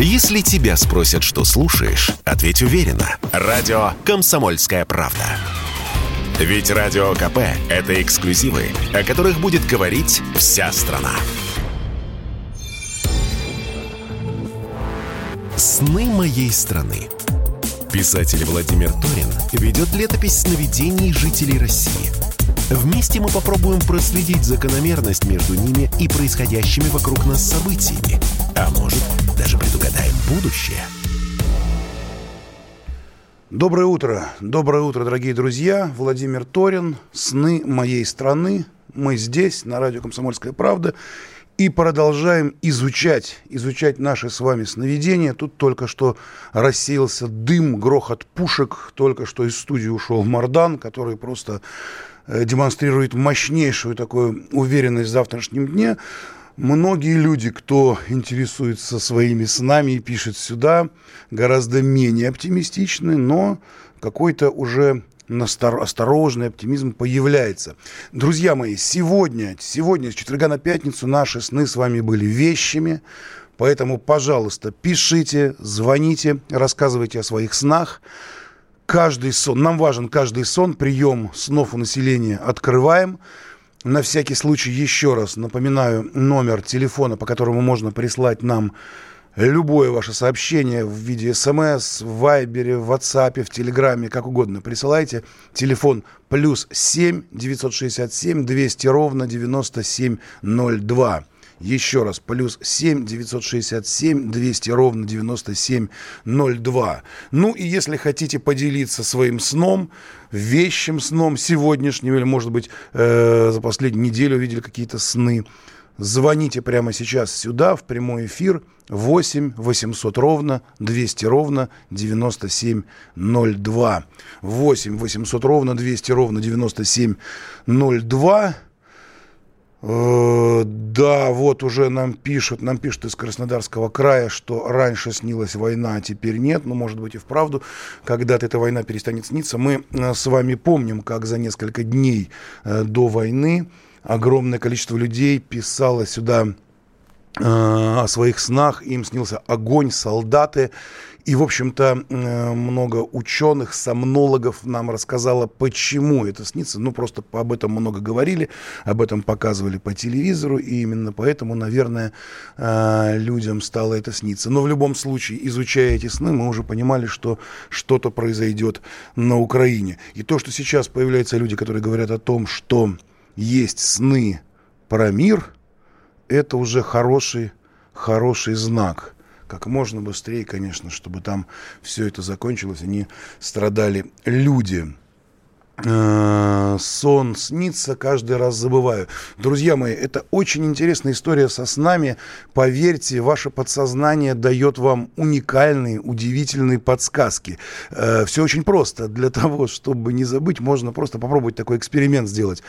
Если тебя спросят, что слушаешь, ответь уверенно. Радио «Комсомольская правда». Ведь Радио КП – это эксклюзивы, о которых будет говорить вся страна. «Сны моей страны». Писатель Владимир Торин ведет летопись сновидений жителей России. Вместе мы попробуем проследить закономерность между ними и происходящими вокруг нас событиями. А может, даже предугадаем будущее. Доброе утро. Доброе утро, дорогие друзья. Владимир Торин. «Сны моей страны». Мы здесь, на радио «Комсомольская правда». И продолжаем изучать, изучать наши с вами сновидения. Тут только что рассеялся дым, грохот пушек. Только что из студии ушел Мардан, который просто э, демонстрирует мощнейшую такую уверенность в завтрашнем дне. Многие люди, кто интересуется своими снами и пишет сюда, гораздо менее оптимистичны, но какой-то уже осторожный оптимизм появляется. Друзья мои, сегодня, сегодня с четверга на пятницу наши сны с вами были вещами. Поэтому, пожалуйста, пишите, звоните, рассказывайте о своих снах. Каждый сон, нам важен каждый сон, прием снов у населения открываем. На всякий случай еще раз напоминаю номер телефона, по которому можно прислать нам любое ваше сообщение в виде смс, в вайбере, в ватсапе, в телеграме, как угодно присылайте. Телефон плюс 7 967 200 ровно 9702. Еще раз, плюс 7 967 200 ровно 9702. Ну и если хотите поделиться своим сном, вещим сном сегодняшним, или, может быть, э, за последнюю неделю увидели какие-то сны, звоните прямо сейчас сюда, в прямой эфир, 8 800 ровно 200 ровно 9702. 8 800 ровно 200 ровно 9702. Э, да, вот уже нам пишут, нам пишут из Краснодарского края, что раньше снилась война, а теперь нет. Ну, может быть, и вправду, когда-то эта война перестанет сниться. Мы э, с вами помним, как за несколько дней э, до войны огромное количество людей писало сюда о своих снах, им снился огонь, солдаты. И, в общем-то, много ученых, сомнологов нам рассказало, почему это снится. Ну, просто об этом много говорили, об этом показывали по телевизору, и именно поэтому, наверное, людям стало это сниться. Но в любом случае, изучая эти сны, мы уже понимали, что что-то произойдет на Украине. И то, что сейчас появляются люди, которые говорят о том, что есть сны про мир – это уже хороший, хороший знак. Как можно быстрее, конечно, чтобы там все это закончилось, они страдали люди. Э, сон снится, каждый раз забываю. Друзья мои, это очень интересная история со снами. Поверьте, ваше подсознание дает вам уникальные, удивительные подсказки. Э, все очень просто. Для того, чтобы не забыть, можно просто попробовать такой эксперимент сделать.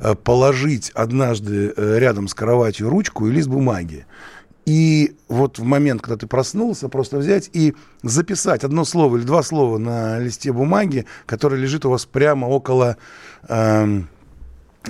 Э, положить однажды рядом с кроватью ручку и лист бумаги. И вот в момент, когда ты проснулся, просто взять и записать одно слово или два слова на листе бумаги, который лежит у вас прямо около э,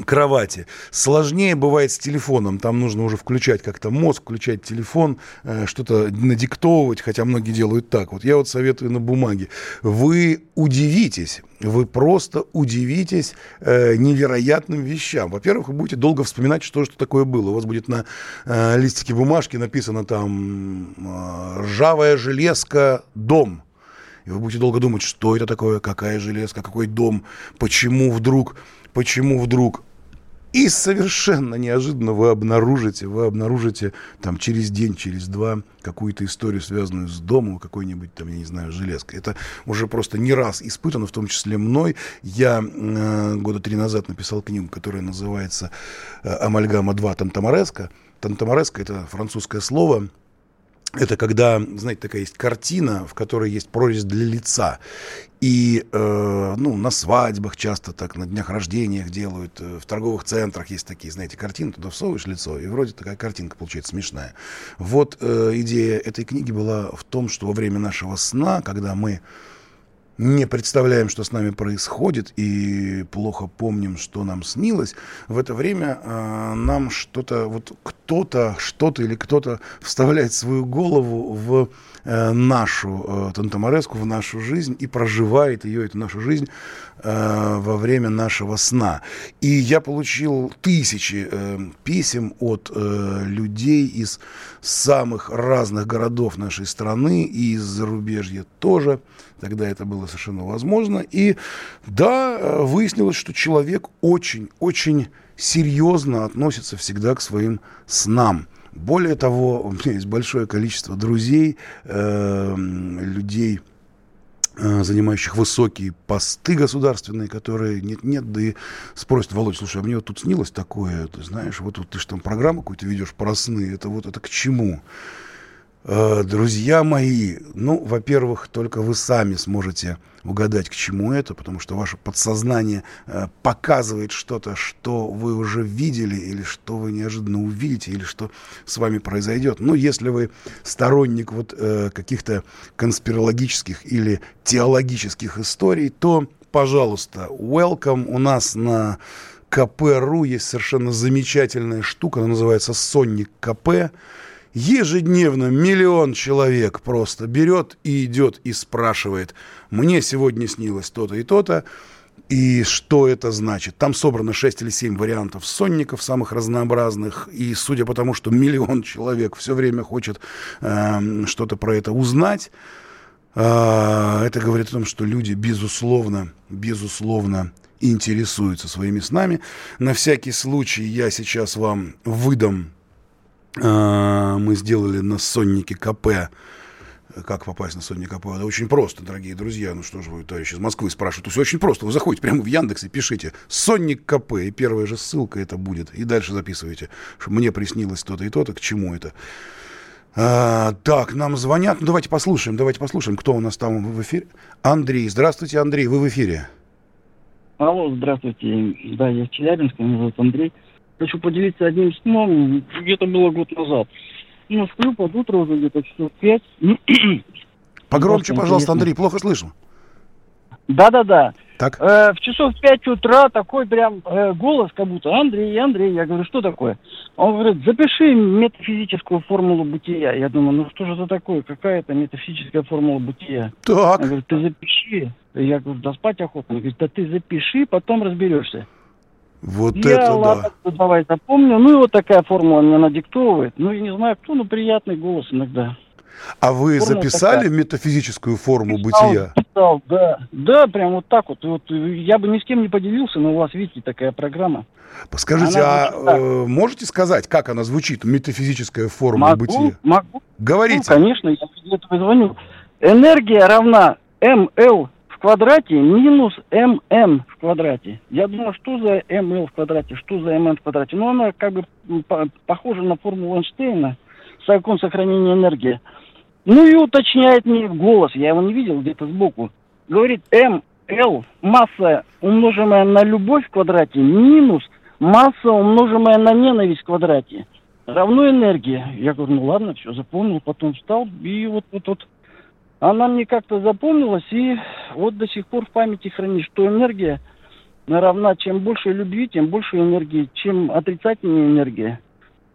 кровати. Сложнее бывает с телефоном. Там нужно уже включать как-то мозг, включать телефон, э, что-то надиктовывать, хотя многие делают так. Вот я вот советую на бумаге. Вы удивитесь, вы просто удивитесь э, невероятным вещам. Во-первых, вы будете долго вспоминать, что же такое было. У вас будет на э, листике бумажки написано там э, «Ржавая железка, дом». И вы будете долго думать, что это такое, какая железка, какой дом, почему вдруг, почему вдруг и совершенно неожиданно вы обнаружите, вы обнаружите там через день, через два какую-то историю, связанную с домом, какой-нибудь там, я не знаю, железкой. Это уже просто не раз испытано, в том числе мной. Я э, года три назад написал книгу, которая называется э, «Амальгама 2 Тантамареско». Тантамареско – это французское слово, это когда, знаете, такая есть картина, в которой есть прорезь для лица. И э, ну, на свадьбах часто так, на днях рождения делают, э, в торговых центрах есть такие, знаете, картины, туда всовываешь лицо, и вроде такая картинка получается смешная. Вот э, идея этой книги была в том, что во время нашего сна, когда мы не представляем, что с нами происходит, и плохо помним, что нам снилось, в это время э, нам что-то, вот кто-то, что-то или кто-то вставляет свою голову в э, нашу э, Тантамареску, в нашу жизнь и проживает ее, эту нашу жизнь, э, во время нашего сна. И я получил тысячи э, писем от э, людей из самых разных городов нашей страны и из зарубежья тоже, Тогда это было совершенно возможно. И да, э, выяснилось, что человек очень-очень серьезно относится всегда к своим снам. Более того, у меня есть большое количество друзей, э, людей, э, занимающих высокие посты государственные, которые нет-нет, да и спросят, Володь, слушай, а мне вот тут снилось такое, ты знаешь, вот, вот ты же там программу какую-то ведешь про сны, это вот это к чему? Э, друзья мои, ну, во-первых, только вы сами сможете угадать, к чему это, потому что ваше подсознание э, показывает что-то, что вы уже видели, или что вы неожиданно увидите, или что с вами произойдет. Ну, если вы сторонник вот э, каких-то конспирологических или теологических историй, то, пожалуйста, welcome у нас на КП.ру есть совершенно замечательная штука, она называется «Сонник КП». Ежедневно миллион человек просто берет и идет и спрашивает, мне сегодня снилось то-то и то-то, и что это значит? Там собрано 6 или 7 вариантов сонников самых разнообразных. И судя по тому, что миллион человек все время хочет э, что-то про это узнать, э, это говорит о том, что люди, безусловно, безусловно, интересуются своими снами. На всякий случай я сейчас вам выдам мы сделали на Соннике КП. Как попасть на Сонник КП? Это очень просто, дорогие друзья. Ну что же вы, товарищи из Москвы, спрашивают. Все очень просто. Вы заходите прямо в Яндекс и пишите Сонник КП. И первая же ссылка это будет. И дальше записываете, что мне приснилось то-то и то-то, к чему это. А, так, нам звонят. Ну, давайте послушаем, давайте послушаем, кто у нас там в эфире. Андрей. Здравствуйте, Андрей, вы в эфире. Алло, здравствуйте. Да, я Челябинск, меня зовут Андрей. Хочу поделиться одним сном, где-то было год назад. Ну, сплю под утро уже где-то часов пять. Погромче, пожалуйста, Андрей, плохо слышно. Да-да-да. Так. Э, в часов пять утра такой прям э, голос, как будто Андрей, Андрей. Я говорю, что такое? Он говорит, запиши метафизическую формулу бытия. Я думаю, ну что же это такое? Какая это метафизическая формула бытия? Так. Он говорит, ты запиши. Я говорю, да спать охотно. Он говорит, да ты запиши, потом разберешься. Вот я, это ладно, да. давай запомню. Ну и вот такая формула мне надиктовывает. Ну, я не знаю, кто, но приятный голос иногда. А вы Формула записали такая. метафизическую форму писал, бытия? Писал, да. Да, прям вот так вот. вот. Я бы ни с кем не поделился, но у вас, видите, такая программа. Скажите, она а э, можете сказать, как она звучит, метафизическая форма могу, бытия? Могу. Говорите. Ну, конечно, я для этого звоню. Энергия равна МЛ квадрате минус МН в квадрате. Я думаю, что за МЛ в квадрате, что за МН в квадрате. Но она как бы похожа на формулу Эйнштейна, закон сохранения энергии. Ну и уточняет мне голос, я его не видел где-то сбоку. Говорит, МЛ, масса, умноженная на любовь в квадрате, минус масса, умноженная на ненависть в квадрате, равно энергия. Я говорю, ну ладно, все, запомнил, потом встал, и вот, вот, вот она мне как-то запомнилась, и вот до сих пор в памяти хранит, что энергия равна, чем больше любви, тем больше энергии, чем отрицательная энергия,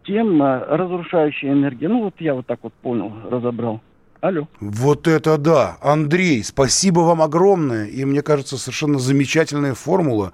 тем э, разрушающая энергия. Ну вот я вот так вот понял, разобрал. Алло. Вот это да. Андрей, спасибо вам огромное. И мне кажется, совершенно замечательная формула.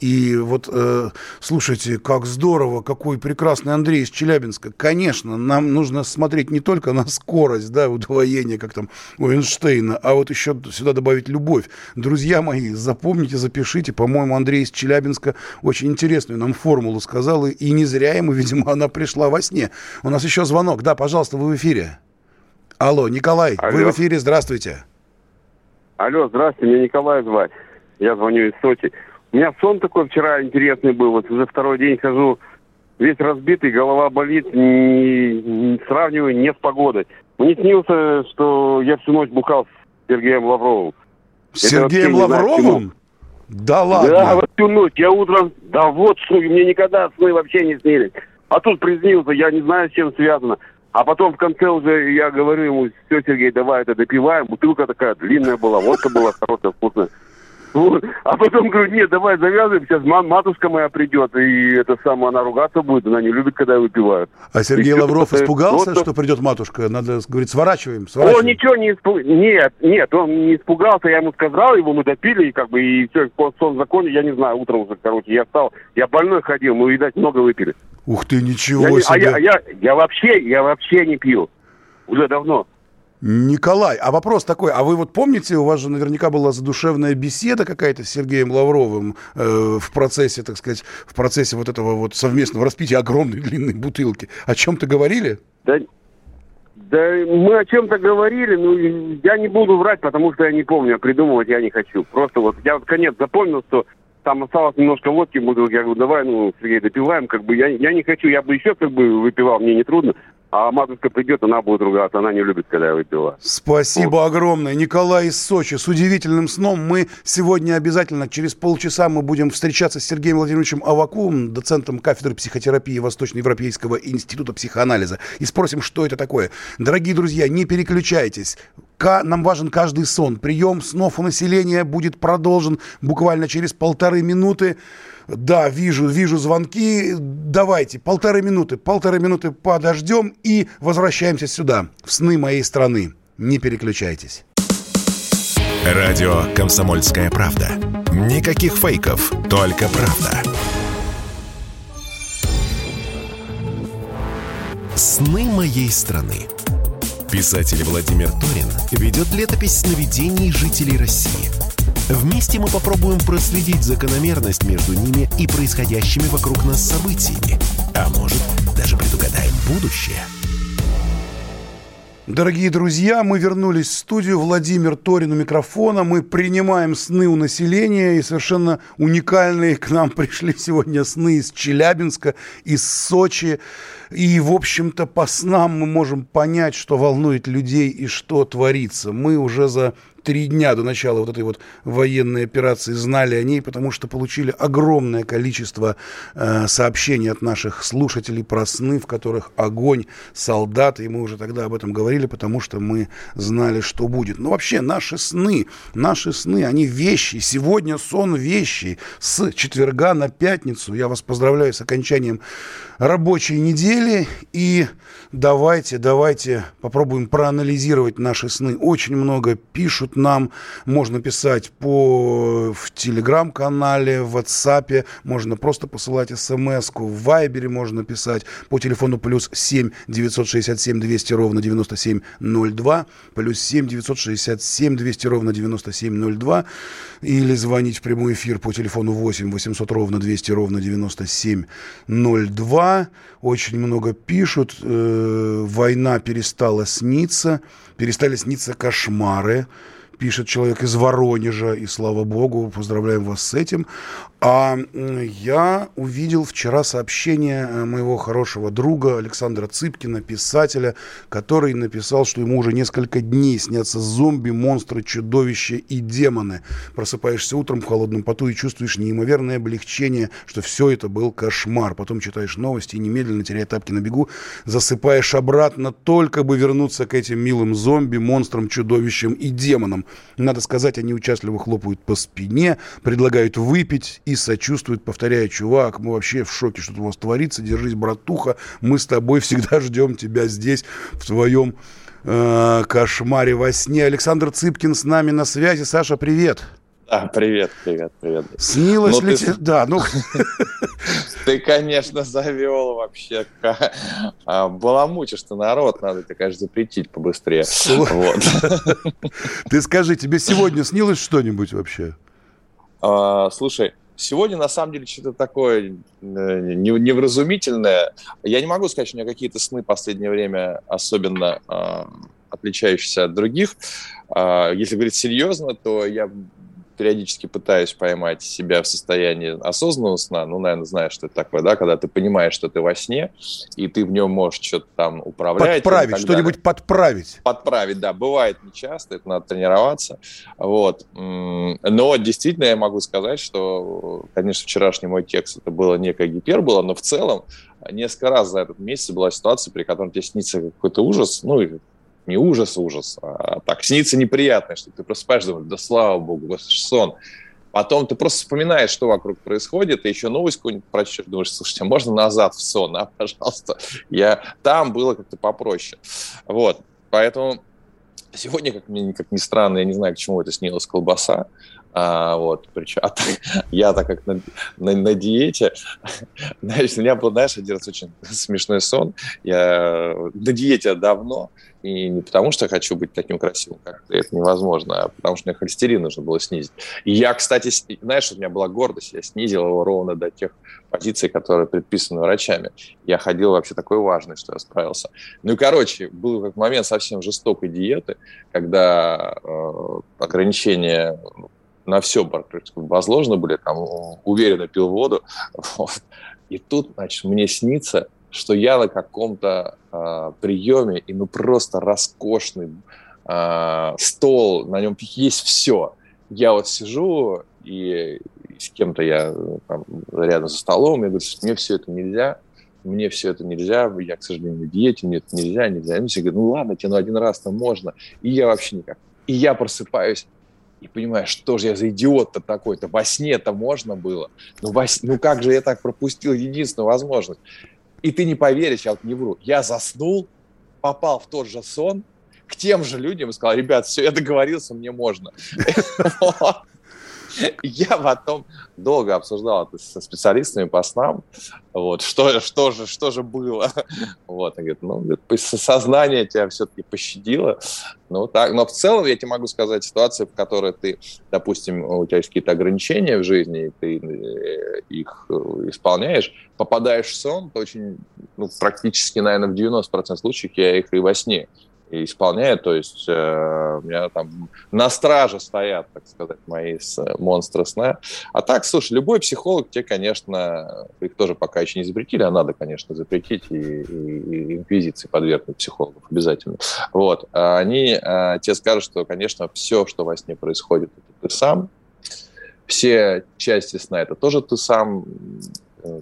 И вот, э, слушайте, как здорово, какой прекрасный Андрей из Челябинска. Конечно, нам нужно смотреть не только на скорость, да, удвоение, как там у Эйнштейна, а вот еще сюда добавить любовь. Друзья мои, запомните, запишите. По-моему, Андрей из Челябинска очень интересную нам формулу сказал, и, не зря ему, видимо, она пришла во сне. У нас еще звонок. Да, пожалуйста, вы в эфире. Алло, Николай, Алло. вы в эфире, здравствуйте. Алло, здравствуйте, меня Николай звать. Я звоню из Сочи. У меня сон такой вчера интересный был. Вот уже второй день хожу, весь разбитый, голова болит, не, не сравниваю не с погодой. Мне снился, что я всю ночь бухал с Сергеем Лавровым. С Сергеем Лавровым? Да ладно? Да, вот всю ночь. Я утром, да вот что, мне никогда сны вообще не снились. А тут приснился, я не знаю, с чем связано. А потом в конце уже я говорю ему, все, Сергей, давай это допиваем. Бутылка такая длинная была, водка была хорошая, вкусная. Вот. А потом говорю, нет, давай завязываем, сейчас матушка моя придет, и это самое, она ругаться будет, она не любит, когда выпивают. А Сергей И Лавров испугался, что придет матушка? Надо говорить, сворачиваем, сворачиваем. Он ничего не испугался. Нет, нет, он не испугался, я ему сказал, его мы допили, и как бы, и все, сон законе, я не знаю, утром уже, короче, я встал, я больной ходил, мы, видать, много выпили. Ух ты, Я ничего не- а себе. я, я, я вообще, я вообще не пью. Уже давно. Николай, а вопрос такой, а вы вот помните, у вас же наверняка была задушевная беседа какая-то с Сергеем Лавровым э, в процессе, так сказать, в процессе вот этого вот совместного распития огромной длинной бутылки. О чем-то говорили? Да, да мы о чем-то говорили, ну, и я не буду врать, потому что я не помню, а придумывать я не хочу. Просто вот я вот конец запомнил, что там осталось немножко водки в бутылке. Я говорю, давай, ну, Сергей, допиваем. Как бы я, я не хочу, я бы еще как бы выпивал, мне не трудно. А матушка придет, она будет ругаться, она не любит, когда я выпиваю. Спасибо огромное. Николай из Сочи с удивительным сном. Мы сегодня обязательно, через полчаса мы будем встречаться с Сергеем Владимировичем Авакумом, доцентом кафедры психотерапии Восточноевропейского института психоанализа, и спросим, что это такое. Дорогие друзья, не переключайтесь. Ка- Нам важен каждый сон. Прием снов у населения будет продолжен буквально через полторы минуты. Да, вижу, вижу звонки. Давайте, полторы минуты, полторы минуты подождем и возвращаемся сюда, в сны моей страны. Не переключайтесь. Радио «Комсомольская правда». Никаких фейков, только правда. «Сны моей страны». Писатель Владимир Торин ведет летопись сновидений жителей России. Вместе мы попробуем проследить закономерность между ними и происходящими вокруг нас событиями. А может, даже предугадаем будущее. Дорогие друзья, мы вернулись в студию. Владимир Торин у микрофона. Мы принимаем сны у населения. И совершенно уникальные к нам пришли сегодня сны из Челябинска, из Сочи. И, в общем-то, по снам мы можем понять, что волнует людей и что творится. Мы уже за три дня до начала вот этой вот военной операции знали о ней, потому что получили огромное количество э, сообщений от наших слушателей про сны, в которых огонь, солдаты, и мы уже тогда об этом говорили, потому что мы знали, что будет. Но вообще наши сны, наши сны, они вещи. Сегодня сон вещи. С четверга на пятницу я вас поздравляю с окончанием рабочей недели. И давайте, давайте попробуем проанализировать наши сны. Очень много пишут нам. Можно писать по, в телеграм-канале, в WhatsApp. Можно просто посылать смс-ку. В Вайбере можно писать по телефону плюс 7 967 200 ровно 9702. Плюс 7 967 200 ровно 9702. Или звонить в прямой эфир по телефону 8 800 ровно 200 ровно 9702. Очень много пишут. Э, война перестала сниться. Перестали сниться кошмары пишет человек из Воронежа, и слава богу, поздравляем вас с этим. А я увидел вчера сообщение э, моего хорошего друга Александра Цыпкина, писателя, который написал, что ему уже несколько дней снятся зомби, монстры, чудовища и демоны. Просыпаешься утром в холодном поту и чувствуешь неимоверное облегчение, что все это был кошмар. Потом читаешь новости и немедленно, теряя тапки на бегу, засыпаешь обратно, только бы вернуться к этим милым зомби, монстрам, чудовищам и демонам. Надо сказать, они участливо хлопают по спине, предлагают выпить и сочувствуют, повторяя, чувак, мы вообще в шоке, что у вас творится, держись, братуха, мы с тобой всегда ждем тебя здесь, в твоем э, кошмаре во сне. Александр Цыпкин с нами на связи. Саша, привет. А, привет, привет, привет. Снилось Ну, ли ты- тебе... Да, ну, Ты, конечно, завел вообще. а, Баламутишь ты народ, надо тебе, конечно, запретить побыстрее. Вот. ты скажи, тебе сегодня снилось что-нибудь вообще? А, Слушай, сегодня на самом деле что-то такое э, не- невразумительное. Я не могу сказать, что у меня какие-то сны в последнее время особенно а, отличающиеся от других. А, Если говорить серьезно, то я периодически пытаюсь поймать себя в состоянии осознанного сна, ну, наверное, знаешь, что это такое, да, когда ты понимаешь, что ты во сне, и ты в нем можешь что-то там управлять. Подправить, что-нибудь подправить. Подправить, да, бывает нечасто, это надо тренироваться, вот. Но действительно я могу сказать, что, конечно, вчерашний мой текст, это было некая гипербола, но в целом несколько раз за этот месяц была ситуация, при которой тебе снится какой-то ужас, ну, не ужас, ужас, а так снится неприятно, что ты просыпаешься, думаешь, да слава богу, сон. Потом ты просто вспоминаешь, что вокруг происходит, и еще новость какую-нибудь прочтешь, думаешь, слушайте, а можно назад в сон, а, пожалуйста. Я... Там было как-то попроще. Вот, поэтому сегодня, как мне как ни странно, я не знаю, к чему это снилась колбаса, а, вот, причем, а я так как на, на, на диете, знаешь, у меня был, знаешь, один раз очень смешной сон. Я на диете давно, и не потому, что хочу быть таким красивым, как ты, это невозможно, а потому что мне холестерин нужно было снизить. И я, кстати, знаешь, у меня была гордость, я снизил его ровно до тех позиций, которые предписаны врачами. Я ходил вообще такой важный, что я справился. Ну и, короче, был как момент совсем жестокой диеты, когда э, ограничения на все возложены были, там, уверенно пил воду. Вот. И тут, значит, мне снится, что я на каком-то э, приеме, и ну просто роскошный э, стол, на нем есть все. Я вот сижу, и, и с кем-то я там, рядом за столом, я говорю, мне все это нельзя, мне все это нельзя, я, к сожалению, на диете, мне это нельзя, нельзя. И все говорят, ну ладно, тебе ну один раз-то можно. И я вообще никак. И я просыпаюсь, и понимаешь, что же я за идиот-то такой-то, во сне это можно было, ну, во, ну как же я так пропустил единственную возможность. И ты не поверишь, я вот не вру, я заснул, попал в тот же сон, к тем же людям и сказал, ребят, все, я договорился, мне можно. Я потом долго обсуждал это со специалистами по снам, вот, что, что, же, что же было. Вот, он говорит, ну, сознание тебя все-таки пощадило. Ну, так, но в целом я тебе могу сказать ситуация, в которой ты, допустим, у тебя есть какие-то ограничения в жизни, и ты э, их э, исполняешь, попадаешь в сон, то очень, ну, практически, наверное, в 90% случаев я их и во сне исполняет, то есть э, у меня там на страже стоят, так сказать, мои монстры сна. А так, слушай, любой психолог тебе, конечно, их тоже пока еще не запретили, а надо, конечно, запретить и, и, и инквизиции подвергнуть психологов обязательно. Вот, а они э, тебе скажут, что, конечно, все, что во сне происходит, это ты сам, все части сна это тоже ты сам,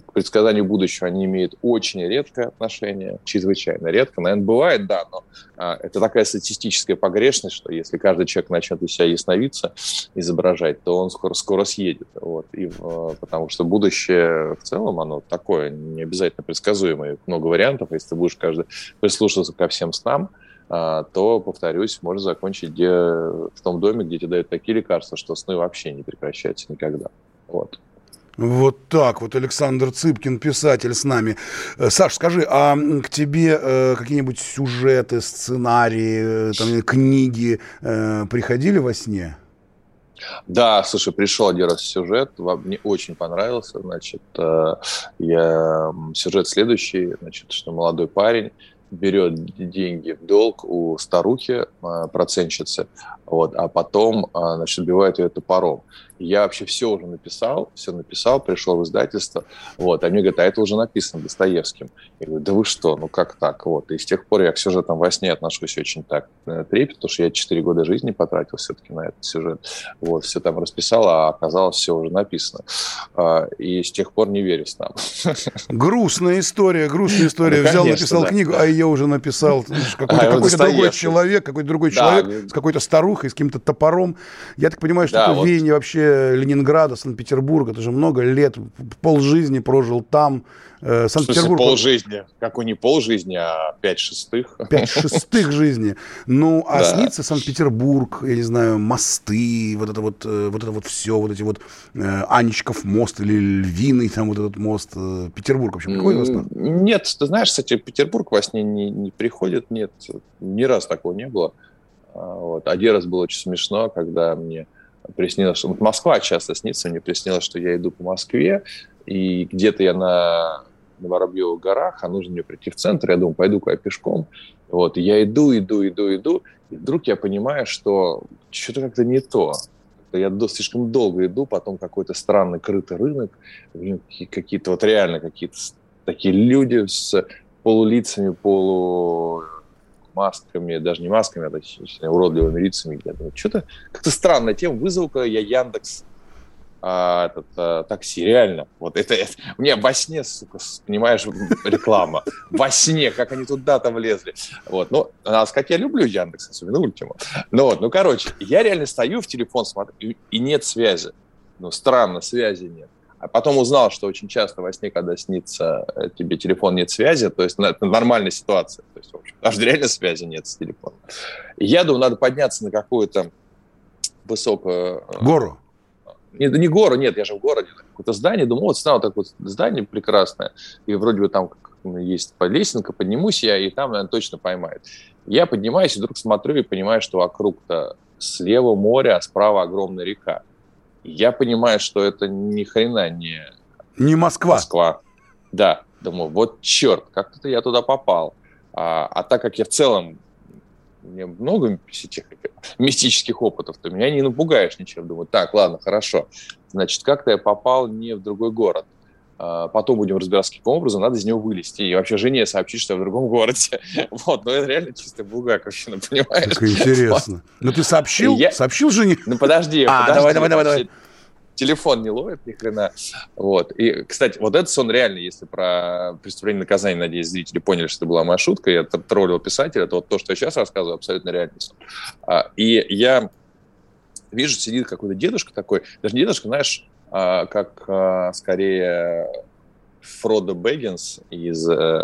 к предсказанию будущего они имеют очень редкое отношение, чрезвычайно редко. Наверное, бывает, да, но а, это такая статистическая погрешность, что если каждый человек начнет из себя ясновидца изображать, то он скоро, скоро съедет. Вот. И, а, потому что будущее в целом, оно такое, не обязательно предсказуемое. Много вариантов. Если ты будешь каждый прислушиваться ко всем снам, а, то, повторюсь, может закончить где, в том доме, где тебе дают такие лекарства, что сны вообще не прекращаются никогда. Вот. Вот так вот Александр Цыпкин, писатель с нами. Э, Саш, скажи, а к тебе э, какие-нибудь сюжеты, сценарии, э, там, книги э, приходили во сне? Да, слушай, пришел один раз сюжет, мне очень понравился, значит, э, я, сюжет следующий, значит, что молодой парень берет деньги в долг у старухи, э, процентщицы, вот, а потом, значит, убивает ее топором. Я вообще все уже написал, все написал, пришел в издательство, вот, они говорят, а это уже написано Достоевским. Я говорю, да вы что, ну как так, вот. И с тех пор я к сюжетам во сне отношусь очень так э, трепет, потому что я 4 года жизни потратил все-таки на этот сюжет. Вот, все там расписал, а оказалось, все уже написано. А, и с тех пор не верю с нам. Грустная история, грустная история. Ну, Взял, написал книгу, а ее уже написал какой-то, а, какой-то другой человек, какой-то другой человек с какой-то старухой, с каким-то топором. Я так понимаю, что это веяние вообще Ленинграда, Санкт-Петербурга, ты же много лет, полжизни прожил там. Э, Санкт-Петербург... полжизни? Какой не полжизни, а пять шестых? Пять шестых жизни. Ну, а да. снится Санкт-Петербург, я не знаю, мосты, вот это вот, э, вот это вот все, вот эти вот э, Анечков мост или Львиный там вот этот мост. Э, Петербург вообще приходит во снах? Нет, ты знаешь, кстати, Петербург во сне не, не приходит, нет, ни раз такого не было. А, вот. Один раз было очень смешно, когда мне приснилось, что вот Москва часто снится, мне приснилось, что я иду по Москве, и где-то я на, на Воробьевых горах, а нужно мне прийти в центр, я думаю, пойду-ка я пешком. Вот, и я иду, иду, иду, иду, и вдруг я понимаю, что что-то как-то не то. я слишком долго иду, потом какой-то странный крытый рынок, какие-то вот реально какие-то такие люди с полулицами, полу масками, даже не масками, а точнее, уродливыми лицами. Думаю, что-то как-то странная тема. Вызову-ка я Яндекс а, этот, а, такси, реально. Вот это, это у меня во сне, сука, понимаешь, реклама. Во сне, как они туда-то влезли. Вот, ну, надо сказать, я люблю Яндекс, особенно Ультиму. Ну вот, ну, короче, я реально стою в телефон, смотрю, и, и нет связи. Ну, странно, связи нет. А потом узнал, что очень часто во сне, когда снится э, тебе телефон нет связи, то есть это нормальная ситуация. То есть, в общем, даже реально связи нет с телефоном. я думаю, надо подняться на какую-то высокую... Э, гору? Не, не гору, нет, я же в городе. Какое-то здание, думаю, вот стало такое здание прекрасное, и вроде бы там есть лесенка, поднимусь я, и там, наверное, точно поймает. Я поднимаюсь, и вдруг смотрю и понимаю, что вокруг-то слева море, а справа огромная река. Я понимаю, что это ни хрена не... Не Москва. Москва. Да. Думаю, вот черт, как-то я туда попал. А, а так как я в целом мне много этих мистических опытов, то меня не напугаешь ничем. Думаю, так, ладно, хорошо. Значит, как-то я попал не в другой город. А, потом будем разбираться, каким образом надо из него вылезти. И вообще жене сообщить, что я в другом городе. Вот, но это реально чисто бугаковщина, понимаешь? Как интересно. Ну ты сообщил? Я... Сообщил жене? Ну подожди, а, подожди. давай, давай, давай, давай. Телефон не ловит ни хрена. Вот. И, кстати, вот этот сон реальный, если про преступление наказания, надеюсь, зрители поняли, что это была моя шутка, я троллил писателя, это вот то, что я сейчас рассказываю, абсолютно реальный сон. А, и я вижу, сидит какой-то дедушка такой, даже не дедушка, знаешь, а, как а, скорее Фродо Бэггинс из... Э,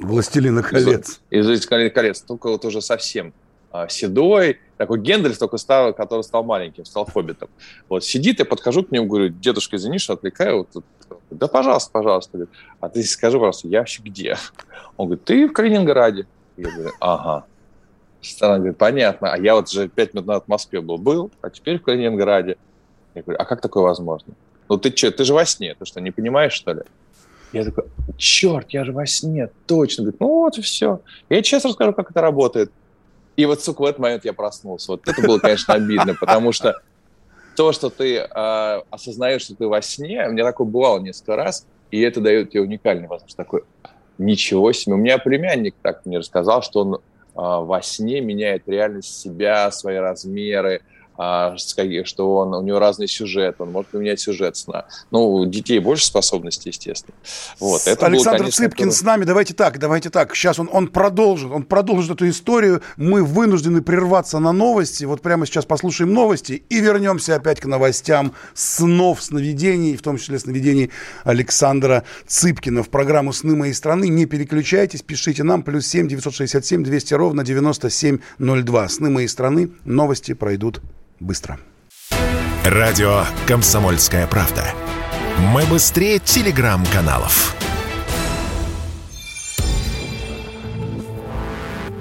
«Властелина колец». Из, из «Властелина колец», только вот уже совсем а, седой, такой Гендальф, только стал, который стал маленьким, стал хоббитом. Вот сидит, я подхожу к нему, говорю, дедушка, извини, что отвлекаю. Вот, да, пожалуйста, пожалуйста. А ты скажи, пожалуйста, я вообще где? Он говорит, ты в Калининграде. Я говорю, ага. Она говорит, понятно. А я вот же пять минут назад в Москве был, был, а теперь в Калининграде. Я говорю, а как такое возможно? Ну ты что, ты же во сне, ты что, не понимаешь, что ли? Я такой, черт, я же во сне, точно. Говорит, ну вот и все. Я сейчас расскажу, как это работает. И вот, сука, в этот момент я проснулся. Вот это было, конечно, обидно, потому что то, что ты э, осознаешь, что ты во сне, у меня такое бывало несколько раз, и это дает тебе уникальный возможность. Такой, ничего себе. У меня племянник так мне рассказал, что он э, во сне меняет реальность себя, свои размеры, что он, у него разный сюжет, он может поменять сюжет сна. Ну, у детей больше способностей, естественно. Вот, это Александр было, конечно, Цыпкин который... с нами. Давайте так, давайте так. Сейчас он, он продолжит, он продолжит эту историю. Мы вынуждены прерваться на новости. Вот прямо сейчас послушаем новости и вернемся опять к новостям снов, сновидений, в том числе сновидений Александра Цыпкина в программу «Сны моей страны». Не переключайтесь, пишите нам. Плюс семь девятьсот шестьдесят семь двести ровно девяносто семь ноль два. «Сны моей страны». Новости пройдут быстро. Радио «Комсомольская правда». Мы быстрее телеграм-каналов.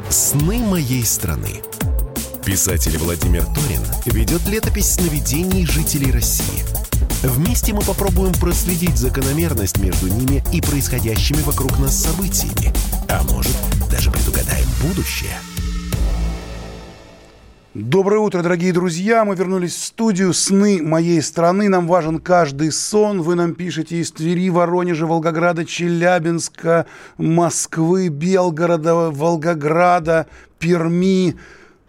«Сны моей страны». Писатель Владимир Торин ведет летопись сновидений жителей России. Вместе мы попробуем проследить закономерность между ними и происходящими вокруг нас событиями. А может, даже предугадаем будущее – Доброе утро, дорогие друзья. Мы вернулись в студию «Сны моей страны». Нам важен каждый сон. Вы нам пишете из Твери, Воронежа, Волгограда, Челябинска, Москвы, Белгорода, Волгограда, Перми.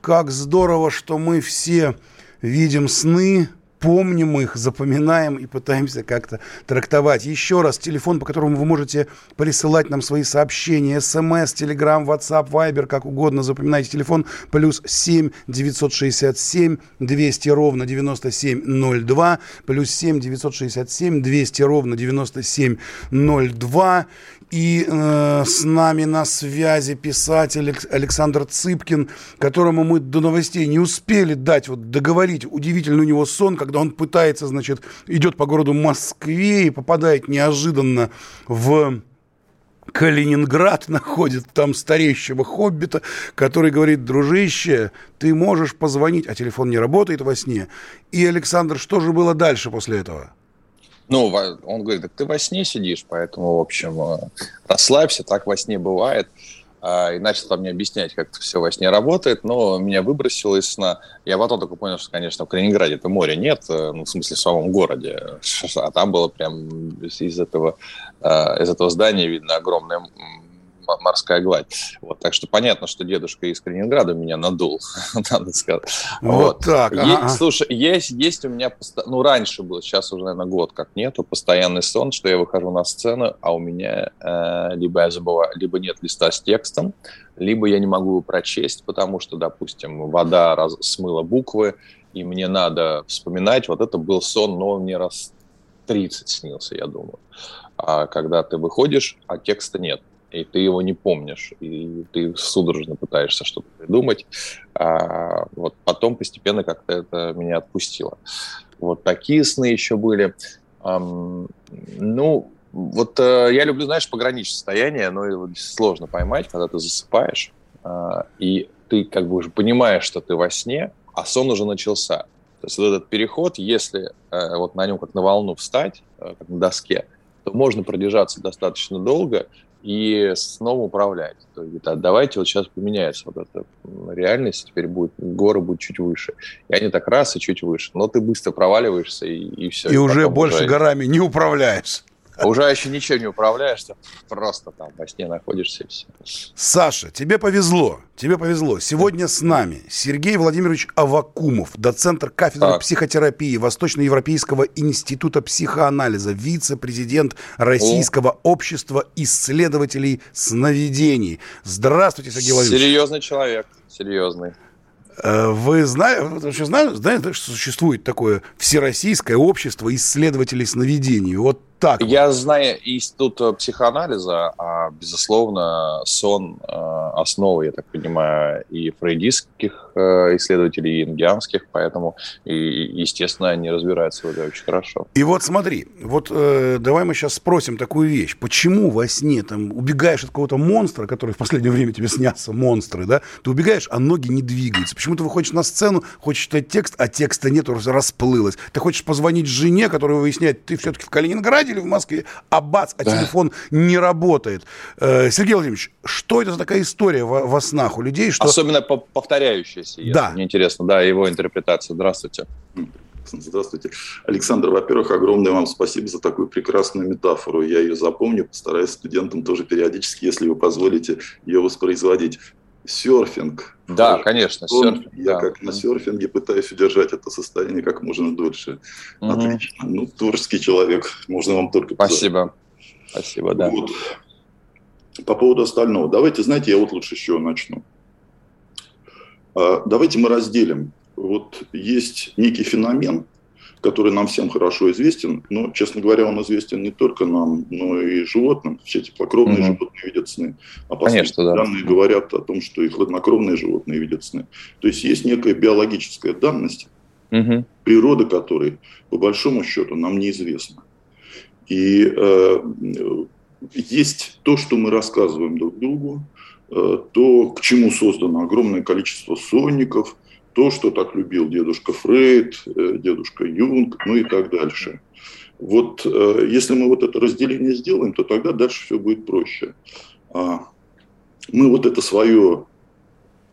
Как здорово, что мы все видим сны, помним их, запоминаем и пытаемся как-то трактовать. Еще раз, телефон, по которому вы можете присылать нам свои сообщения, смс, телеграм, ватсап, вайбер, как угодно, запоминайте телефон, плюс 7 967 200 ровно 9702, плюс 7 967 200 ровно 9702. И э, с нами на связи писатель Александр Цыпкин, которому мы до новостей не успели дать, вот договорить. Удивительный у него сон, когда он пытается, значит, идет по городу Москве и попадает неожиданно в Калининград находит там старейшего хоббита, который говорит, дружище, ты можешь позвонить, а телефон не работает во сне. И, Александр, что же было дальше после этого? Ну, он говорит, так ты во сне сидишь, поэтому, в общем, э, расслабься, так во сне бывает. а, и начал там мне объяснять, как это все во сне работает, но меня выбросило из сна. Я потом только понял, что, конечно, в Калининграде это моря нет, э, ну, в смысле, в самом городе, а там было прям из этого, а, из этого здания видно огромное морская гладь. Вот, так что понятно, что дедушка из Калининграда меня надул, надо сказать. Вот, вот. так. Есть, ага. Слушай, есть, есть у меня, ну, раньше было, сейчас уже, наверное, год как нету, постоянный сон, что я выхожу на сцену, а у меня э, либо я забываю, либо нет листа с текстом, либо я не могу его прочесть, потому что, допустим, вода раз, смыла буквы, и мне надо вспоминать, вот это был сон, но он мне раз 30 снился, я думаю. А когда ты выходишь, а текста нет и ты его не помнишь, и ты судорожно пытаешься что-то придумать. А вот потом постепенно как-то это меня отпустило. Вот такие сны еще были. Um, ну, вот uh, я люблю, знаешь, пограничное состояние, но сложно поймать, когда ты засыпаешь, uh, и ты как бы уже понимаешь, что ты во сне, а сон уже начался. То есть вот этот переход, если uh, вот на нем как на волну встать, как на доске, то можно продержаться достаточно долго, и снова управлять. То есть, а давайте вот сейчас поменяется вот эта реальность, теперь будет горы будет чуть выше. И они так раз и чуть выше. Но ты быстро проваливаешься и, и все. И, и уже больше уже... горами не управляешь. А уже еще ничего не управляешь, просто там во сне находишься и все. Саша, тебе повезло. Тебе повезло. Сегодня с нами Сергей Владимирович Авакумов, доцентр кафедры так. психотерапии Восточноевропейского института психоанализа, вице-президент Российского О. общества исследователей сновидений. Здравствуйте, Сергей Владимирович. Серьезный человек, серьезный. Э, вы знаете, знаете, что существует такое всероссийское общество исследователей сновидений? Вот так. Я знаю институт э, психоанализа, а, безусловно, сон э, основа, я так понимаю, и фрейдистских исследователей, и ингианских, поэтому, и, естественно, они разбираются в этом очень хорошо. И вот смотри, вот э, давай мы сейчас спросим такую вещь. Почему во сне там убегаешь от какого-то монстра, который в последнее время тебе снятся, монстры, да? Ты убегаешь, а ноги не двигаются. Почему ты выходишь на сцену, хочешь читать текст, а текста нет, расплылось. Ты хочешь позвонить жене, которая выясняет, ты все-таки в Калининграде, Калининграде или в Москве, а бац, а да. телефон не работает. Э, Сергей Владимирович, что это за такая история во, во снах у людей? Что... Особенно повторяющаяся. Да. Мне интересно, да, его интерпретация. Здравствуйте. Здравствуйте. Александр, во-первых, огромное вам спасибо за такую прекрасную метафору. Я ее запомню, постараюсь студентам тоже периодически, если вы позволите, ее воспроизводить серфинг. Да, конечно, серфинг. Я да. как на серфинге пытаюсь удержать это состояние как можно дольше. Угу. Отлично. Ну, творческий человек, можно вам только... Спасибо. Спасибо, да. Вот. По поводу остального. Давайте, знаете, я вот лучше еще начну. А, давайте мы разделим. Вот есть некий феномен, который нам всем хорошо известен, но, честно говоря, он известен не только нам, но и животным. Все теплокровные угу. животные видят сны. А Конечно, да. данные говорят о том, что и хладнокровные животные видят сны. То есть есть некая биологическая данность, угу. природа которой, по большому счету, нам неизвестна. И э, есть то, что мы рассказываем друг другу, то, к чему создано огромное количество сонников – то, что так любил дедушка Фрейд, э, дедушка Юнг, ну и так дальше. Вот э, если мы вот это разделение сделаем, то тогда дальше все будет проще. А мы вот это свое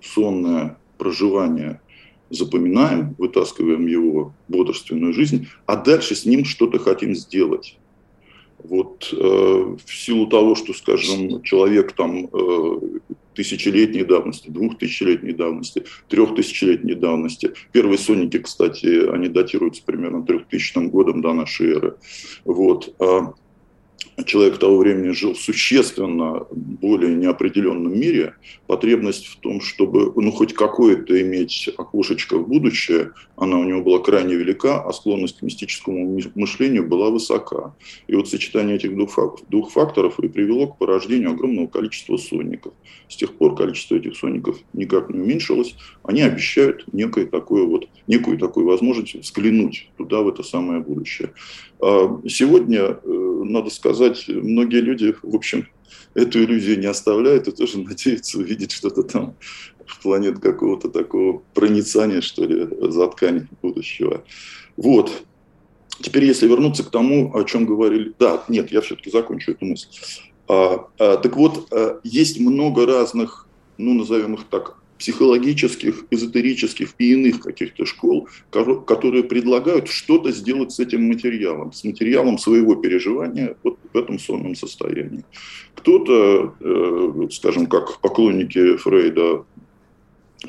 сонное проживание запоминаем, вытаскиваем его в бодрственную жизнь, а дальше с ним что-то хотим сделать. Вот э, в силу того, что, скажем, человек там э, тысячелетней давности, двухтысячелетней давности, трехтысячелетней давности. Первые сонники, кстати, они датируются примерно трехтысячным годом до нашей эры. Вот. А человек того времени жил в существенно более неопределенном мире, потребность в том, чтобы ну, хоть какое-то иметь окошечко в будущее, она у него была крайне велика, а склонность к мистическому мышлению была высока. И вот сочетание этих двух факторов и привело к порождению огромного количества сонников. С тех пор количество этих сонников никак не уменьшилось. Они обещают некое такое вот, некую такую возможность взглянуть туда, в это самое будущее. А сегодня, э, надо сказать, многие люди, в общем, эту иллюзию не оставляют и тоже надеются увидеть что-то там в плане какого-то такого проницания, что ли, за ткань будущего. Вот. Теперь, если вернуться к тому, о чем говорили... Да, нет, я все-таки закончу эту мысль. А, а, так вот, а, есть много разных, ну, назовем их так, психологических, эзотерических и иных каких-то школ, которые предлагают что-то сделать с этим материалом, с материалом своего переживания вот в этом сонном состоянии. Кто-то, э, скажем, как поклонники Фрейда,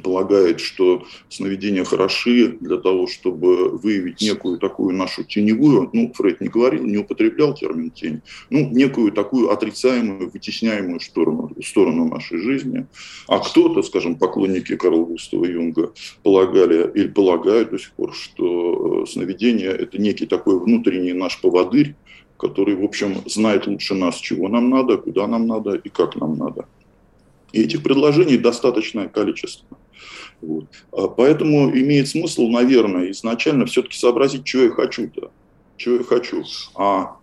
полагает, что сновидения хороши для того, чтобы выявить некую такую нашу теневую, ну, Фрейд не говорил, не употреблял термин тень, ну, некую такую отрицаемую, вытесняемую сторону, сторону нашей жизни. А кто-то, скажем, поклонники Карла Густава Юнга полагали или полагают до сих пор, что сновидение – это некий такой внутренний наш поводырь, который, в общем, знает лучше нас, чего нам надо, куда нам надо и как нам надо. И этих предложений достаточное количество. Вот. А поэтому имеет смысл, наверное, изначально все-таки сообразить, что я хочу-то, что я хочу. А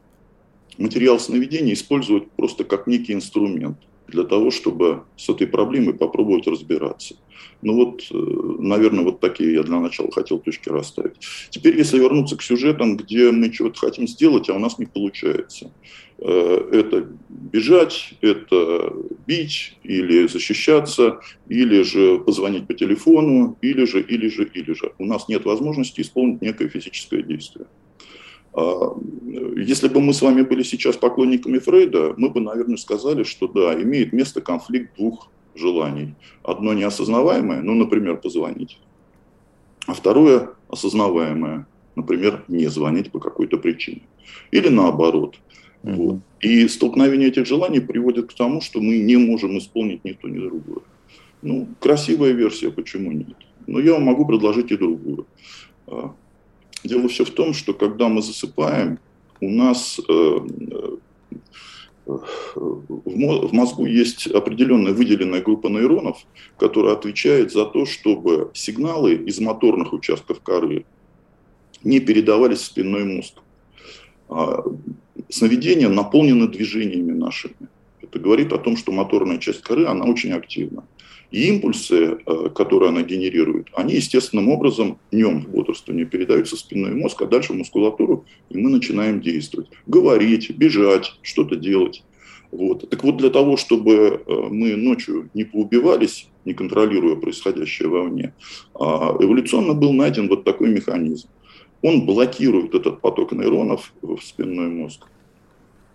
материал сновидения использовать просто как некий инструмент для того, чтобы с этой проблемой попробовать разбираться. Ну вот, э, наверное, вот такие я для начала хотел точки расставить. Теперь, если вернуться к сюжетам, где мы чего-то хотим сделать, а у нас не получается. Э, это бежать, это бить или защищаться, или же позвонить по телефону, или же, или же, или же. У нас нет возможности исполнить некое физическое действие. А, если бы мы с вами были сейчас поклонниками Фрейда, мы бы, наверное, сказали, что да, имеет место конфликт двух желаний. Одно неосознаваемое, ну, например, позвонить. А второе осознаваемое, например, не звонить по какой-то причине. Или наоборот. Mm-hmm. Вот. И столкновение этих желаний приводит к тому, что мы не можем исполнить ни то, ни другое. Ну, красивая версия, почему нет? Но я вам могу предложить и другую. Дело все в том, что когда мы засыпаем, у нас э, э, в мозгу есть определенная выделенная группа нейронов, которая отвечает за то, чтобы сигналы из моторных участков коры не передавались в спинной мозг. А сновидения наполнены движениями нашими. Это говорит о том, что моторная часть коры, она очень активна. И импульсы, э, которые она генерирует, они естественным образом днем в бодрствовании передаются в спинной мозг, а дальше в мускулатуру, и мы начинаем действовать. Говорить, бежать, что-то делать. Вот. Так вот, для того, чтобы э, мы ночью не поубивались, не контролируя происходящее вовне, а, эволюционно был найден вот такой механизм. Он блокирует этот поток нейронов в спинной мозг,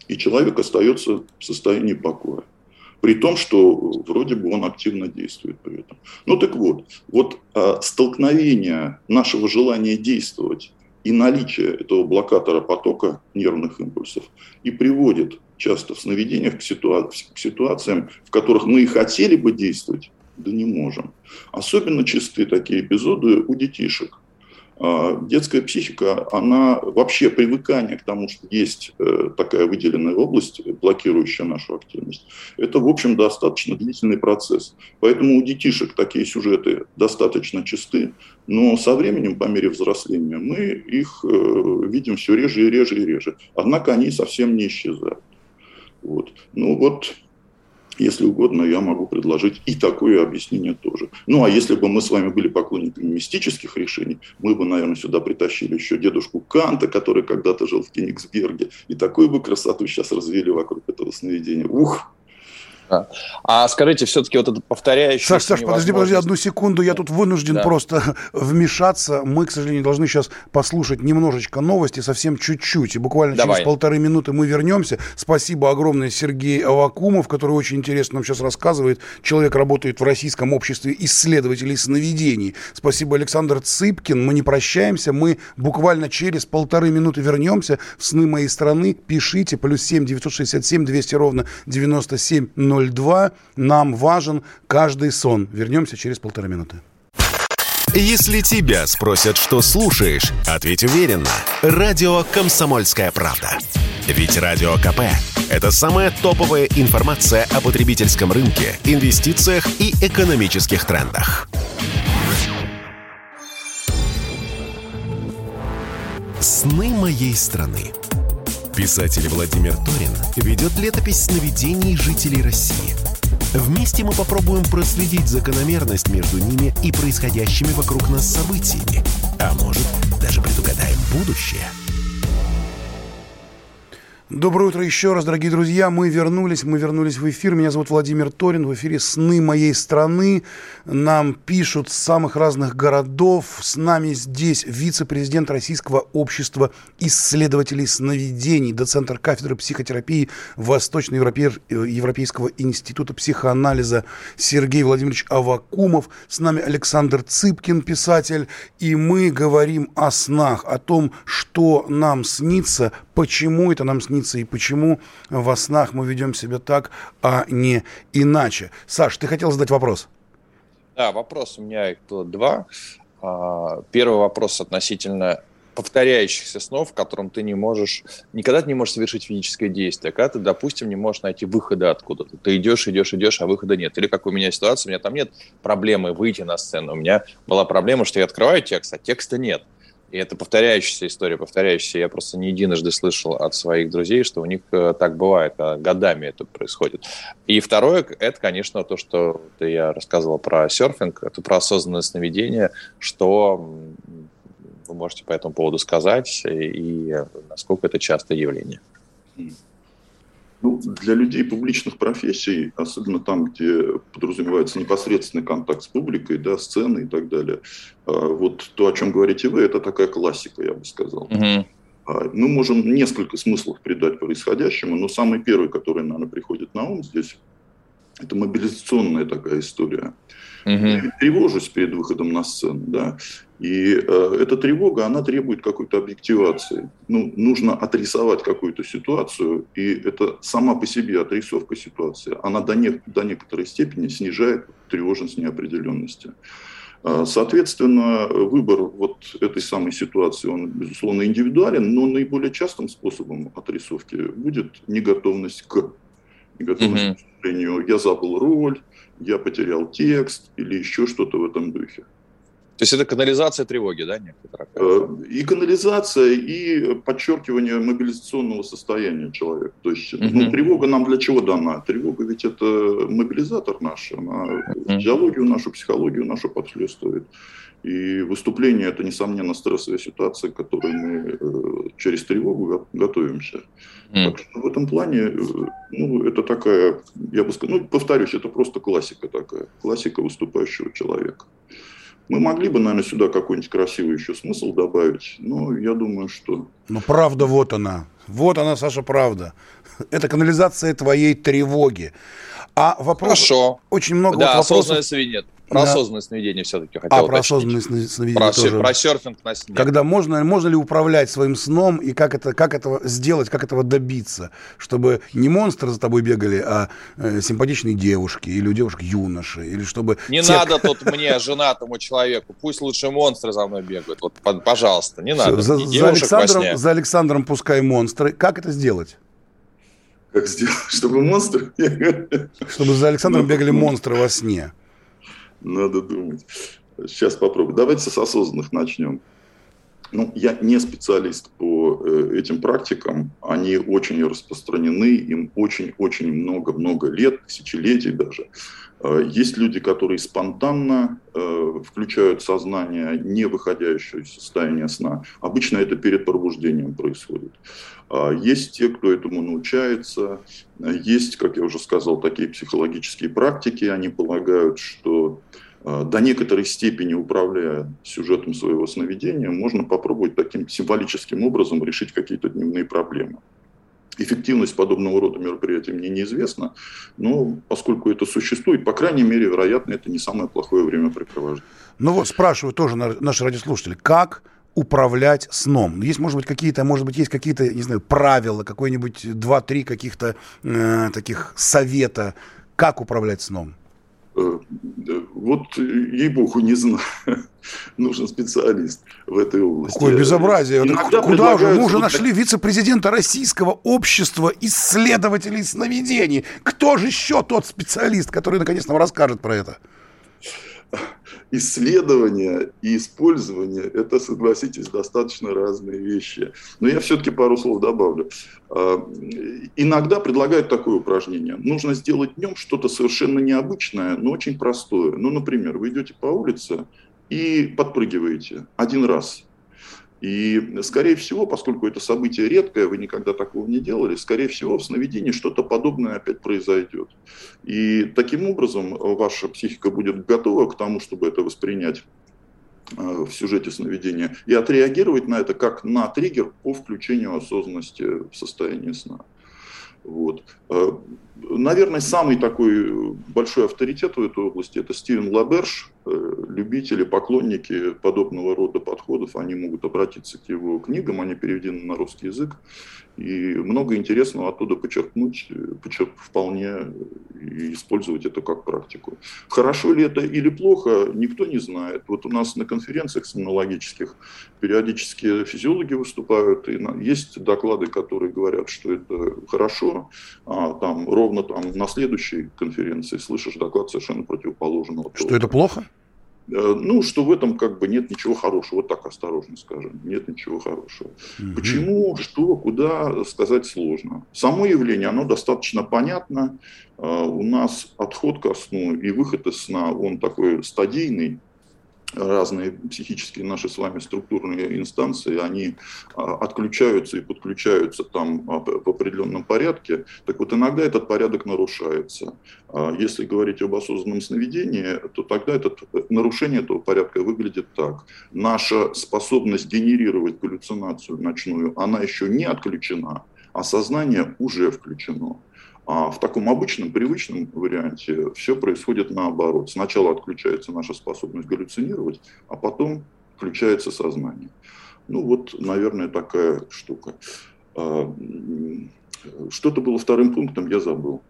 и человек остается в состоянии покоя при том, что вроде бы он активно действует при этом. Ну так вот, вот а, столкновение нашего желания действовать и наличие этого блокатора потока нервных импульсов и приводит часто в сновидениях к, ситуа- к ситуациям, в которых мы и хотели бы действовать, да не можем. Особенно чистые такие эпизоды у детишек – детская психика, она вообще привыкание к тому, что есть э, такая выделенная область, блокирующая нашу активность, это, в общем, достаточно длительный процесс. Поэтому у детишек такие сюжеты достаточно чисты, но со временем, по мере взросления, мы их э, видим все реже и реже и реже. Однако они совсем не исчезают. Вот. Ну вот если угодно, я могу предложить и такое объяснение тоже. Ну, а если бы мы с вами были поклонниками мистических решений, мы бы, наверное, сюда притащили еще дедушку Канта, который когда-то жил в Кенигсберге, и такую бы красоту сейчас развели вокруг этого сновидения. Ух, да. А скажите, все-таки вот это повторяющееся... Саш, Саш, подожди, подожди одну секунду, я тут вынужден да. просто вмешаться. Мы, к сожалению, должны сейчас послушать немножечко новости, совсем чуть-чуть. И буквально Давай. через полторы минуты мы вернемся. Спасибо огромное Сергей Авакумов, который очень интересно нам сейчас рассказывает. Человек работает в Российском обществе исследователей сновидений. Спасибо, Александр Цыпкин. Мы не прощаемся, мы буквально через полторы минуты вернемся в «Сны моей страны». Пишите, плюс семь девятьсот шестьдесят семь двести ровно девяносто семь 02. Нам важен каждый сон. Вернемся через полтора минуты. Если тебя спросят, что слушаешь, ответь уверенно. Радио «Комсомольская правда». Ведь Радио КП – это самая топовая информация о потребительском рынке, инвестициях и экономических трендах. «Сны моей страны» Писатель Владимир Торин ведет летопись сновидений жителей России. Вместе мы попробуем проследить закономерность между ними и происходящими вокруг нас событиями. А может, даже предугадаем будущее – Доброе утро еще раз, дорогие друзья. Мы вернулись, мы вернулись в эфир. Меня зовут Владимир Торин. В эфире «Сны моей страны». Нам пишут с самых разных городов. С нами здесь вице-президент Российского общества исследователей сновидений, доцент кафедры психотерапии Восточноевропейского института психоанализа Сергей Владимирович Авакумов. С нами Александр Цыпкин, писатель. И мы говорим о снах, о том, что нам снится, почему это нам снится и почему во снах мы ведем себя так, а не иначе. Саш, ты хотел задать вопрос? Да, вопрос у меня их было два. А, первый вопрос относительно повторяющихся снов, в котором ты не можешь, никогда ты не можешь совершить физическое действие, когда ты, допустим, не можешь найти выхода откуда-то. Ты идешь, идешь, идешь, а выхода нет. Или как у меня ситуация, у меня там нет проблемы выйти на сцену. У меня была проблема, что я открываю текст, а текста нет. И это повторяющаяся история, повторяющаяся. Я просто не единожды слышал от своих друзей, что у них э, так бывает, а годами это происходит. И второе, это, конечно, то, что я рассказывал про серфинг, это про осознанное сновидение, что вы можете по этому поводу сказать и насколько это частое явление. Ну, для людей публичных профессий, особенно там, где подразумевается непосредственный контакт с публикой, да, сцены и так далее, а, вот то, о чем говорите вы, это такая классика, я бы сказал. Угу. Мы можем несколько смыслов придать происходящему, но самый первый, который, наверное, приходит на ум здесь, это мобилизационная такая история. Угу. Я тревожусь перед выходом на сцену, да, и э, эта тревога, она требует какой-то объективации. Ну, нужно отрисовать какую-то ситуацию, и это сама по себе отрисовка ситуации, она до, не, до некоторой степени снижает тревожность неопределенности. Э, соответственно, выбор вот этой самой ситуации, он, безусловно, индивидуален, но наиболее частым способом отрисовки будет неготовность к неготовность mm-hmm. к я забыл роль, я потерял текст или еще что-то в этом духе. То есть это канализация тревоги, да, некоторая? Э, и канализация, и подчеркивание мобилизационного состояния человека. То есть угу. ну, тревога нам для чего дана? Тревога ведь это мобилизатор наш, она угу. физиологию нашу, психологию нашу подхлестывает. И выступление – это, несомненно, стрессовая ситуация, к которой мы э, через тревогу готовимся. Mm. Так что в этом плане, э, ну, это такая, я бы сказал, ну, повторюсь, это просто классика такая, классика выступающего человека. Мы могли бы, наверное, сюда какой-нибудь красивый еще смысл добавить, но я думаю, что... Ну, правда вот она. Вот она, Саша, правда. Это канализация твоей тревоги. А вопрос... Хорошо. Очень много да, вот вопросов... свинет. Про да. осознанное сновидение все-таки хотел А, уточнить. про осознанное сновидение про, тоже. Про серфинг на сне. Когда можно, можно ли управлять своим сном и как, это, как этого сделать, как этого добиться, чтобы не монстры за тобой бегали, а э, симпатичные девушки или у девушек юноши, или чтобы... Не те... надо тут мне, женатому человеку, пусть лучше монстры за мной бегают, вот, пожалуйста, не надо. За, за, Александром, за Александром пускай монстры. Как это сделать? Как сделать, чтобы монстры бегали? Чтобы за Александром ну, бегали монстры во сне. Надо думать. Сейчас попробую. Давайте с осознанных начнем. Ну, я не специалист по э, этим практикам. Они очень распространены, им очень-очень много-много лет, тысячелетий даже. Э, есть люди, которые спонтанно э, включают сознание, не выходящее из состояния сна. Обычно это перед пробуждением происходит. Э, есть те, кто этому научается. Есть, как я уже сказал, такие психологические практики. Они полагают, что до некоторой степени управляя сюжетом своего сновидения, можно попробовать таким символическим образом решить какие-то дневные проблемы. Эффективность подобного рода мероприятий мне неизвестна, но поскольку это существует, по крайней мере, вероятно, это не самое плохое времяпрепровождение. Ну вот спрашивают тоже наши радиослушатели, как управлять сном. Есть, может быть, какие-то, может быть, есть какие-то, не знаю, правила, какой-нибудь два-три каких-то э, таких совета, как управлять сном? Э, вот, ей-богу, не знаю. Нужен специалист в этой области. Какое безобразие. Иногда Куда уже? Мы уже нашли вице-президента Российского общества исследователей сновидений. Кто же еще тот специалист, который наконец нам расскажет про это? Исследование и использование – это, согласитесь, достаточно разные вещи. Но я все-таки пару слов добавлю. А, иногда предлагают такое упражнение. Нужно сделать днем что-то совершенно необычное, но очень простое. Ну, например, вы идете по улице и подпрыгиваете один раз. И, скорее всего, поскольку это событие редкое, вы никогда такого не делали, скорее всего, в сновидении что-то подобное опять произойдет. И таким образом ваша психика будет готова к тому, чтобы это воспринять э, в сюжете сновидения и отреагировать на это как на триггер по включению осознанности в состояние сна. Вот. Э, наверное, самый такой большой авторитет в этой области – это Стивен Лаберш. Э, любители, поклонники подобного рода подходов, они могут обратиться к его книгам, они переведены на русский язык. И много интересного оттуда подчеркнуть, подчерк, вполне и использовать это как практику. Хорошо ли это или плохо, никто не знает. Вот у нас на конференциях семинологических периодически физиологи выступают, и есть доклады, которые говорят, что это хорошо, а там ровно там на следующей конференции слышишь доклад совершенно противоположного. Что это плохо? Э, ну, что в этом как бы нет ничего хорошего, вот так осторожно скажем, нет ничего хорошего. Угу. Почему, что, куда, сказать сложно. Само явление, оно достаточно понятно. Э, у нас отход ко сну и выход из сна, он такой стадийный, разные психические наши с вами структурные инстанции, они а, отключаются и подключаются там а, в определенном порядке, так вот иногда этот порядок нарушается. А, если говорить об осознанном сновидении, то тогда это, нарушение этого порядка выглядит так. Наша способность генерировать галлюцинацию ночную, она еще не отключена, а сознание уже включено. А в таком обычном, привычном варианте все происходит наоборот. Сначала отключается наша способность галлюцинировать, а потом включается сознание. Ну вот, наверное, такая штука. А, что-то было вторым пунктом, я забыл.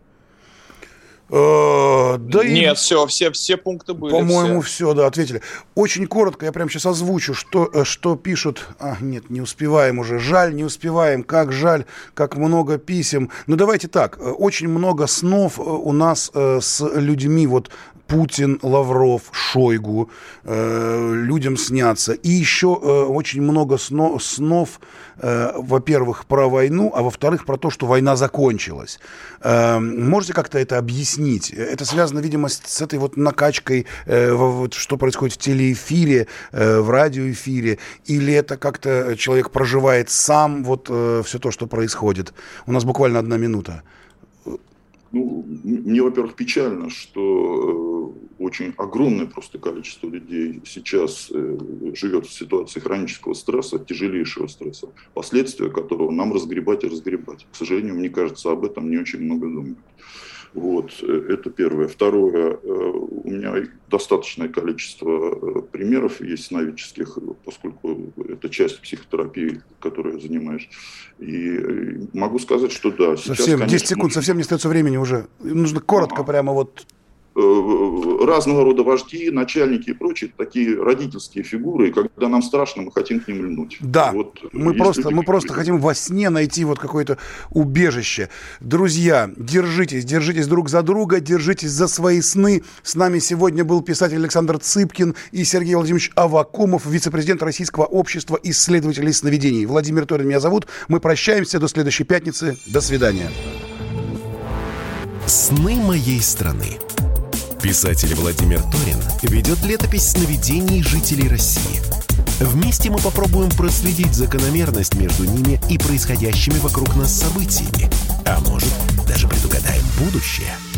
Э, да Нет, и... все, все, все пункты были. По-моему, все. все, да, ответили. Очень коротко, я прямо сейчас озвучу, что, э, что пишут. А, нет, не успеваем уже. Жаль, не успеваем. Как жаль, как много писем. Ну, давайте так. Э, очень много снов у нас с людьми. Вот Путин, Лавров, Шойгу э, людям снятся. И еще э, очень много сно, снов, э, во-первых, про войну, а во-вторых, про то, что война закончилась. Э, можете как-то это объяснить? Это связано, видимо, с, этой вот накачкой, э, вот, что происходит в телеэфире, в радиоэфире, или это как-то человек проживает сам вот все то, что происходит? У нас буквально одна минута. Ну, мне, во-первых, печально, что очень огромное просто количество людей сейчас э, живет в ситуации хронического стресса, тяжелейшего стресса, последствия которого нам разгребать и разгребать. К сожалению, мне кажется, об этом не очень много думают. Вот, э, это первое. Второе, э, у меня достаточное количество примеров есть сновидческих, поскольку это часть психотерапии, которой я занимаюсь. И могу сказать, что да. Сейчас, совсем, конечно, 10 секунд, совсем не остается времени уже. Нужно коротко ага. прямо вот разного рода вожди, начальники и прочие такие родительские фигуры, и когда нам страшно, мы хотим к ним льнуть. Да, вот, мы, просто, люди, мы просто хотим во сне найти вот какое-то убежище. Друзья, держитесь, держитесь друг за друга, держитесь за свои сны. С нами сегодня был писатель Александр Цыпкин и Сергей Владимирович Авакумов, вице-президент Российского общества исследователей сновидений. Владимир Торин меня зовут. Мы прощаемся до следующей пятницы. До свидания. Сны моей страны. Писатель Владимир Торин ведет летопись сновидений жителей России. Вместе мы попробуем проследить закономерность между ними и происходящими вокруг нас событиями. А может, даже предугадаем будущее –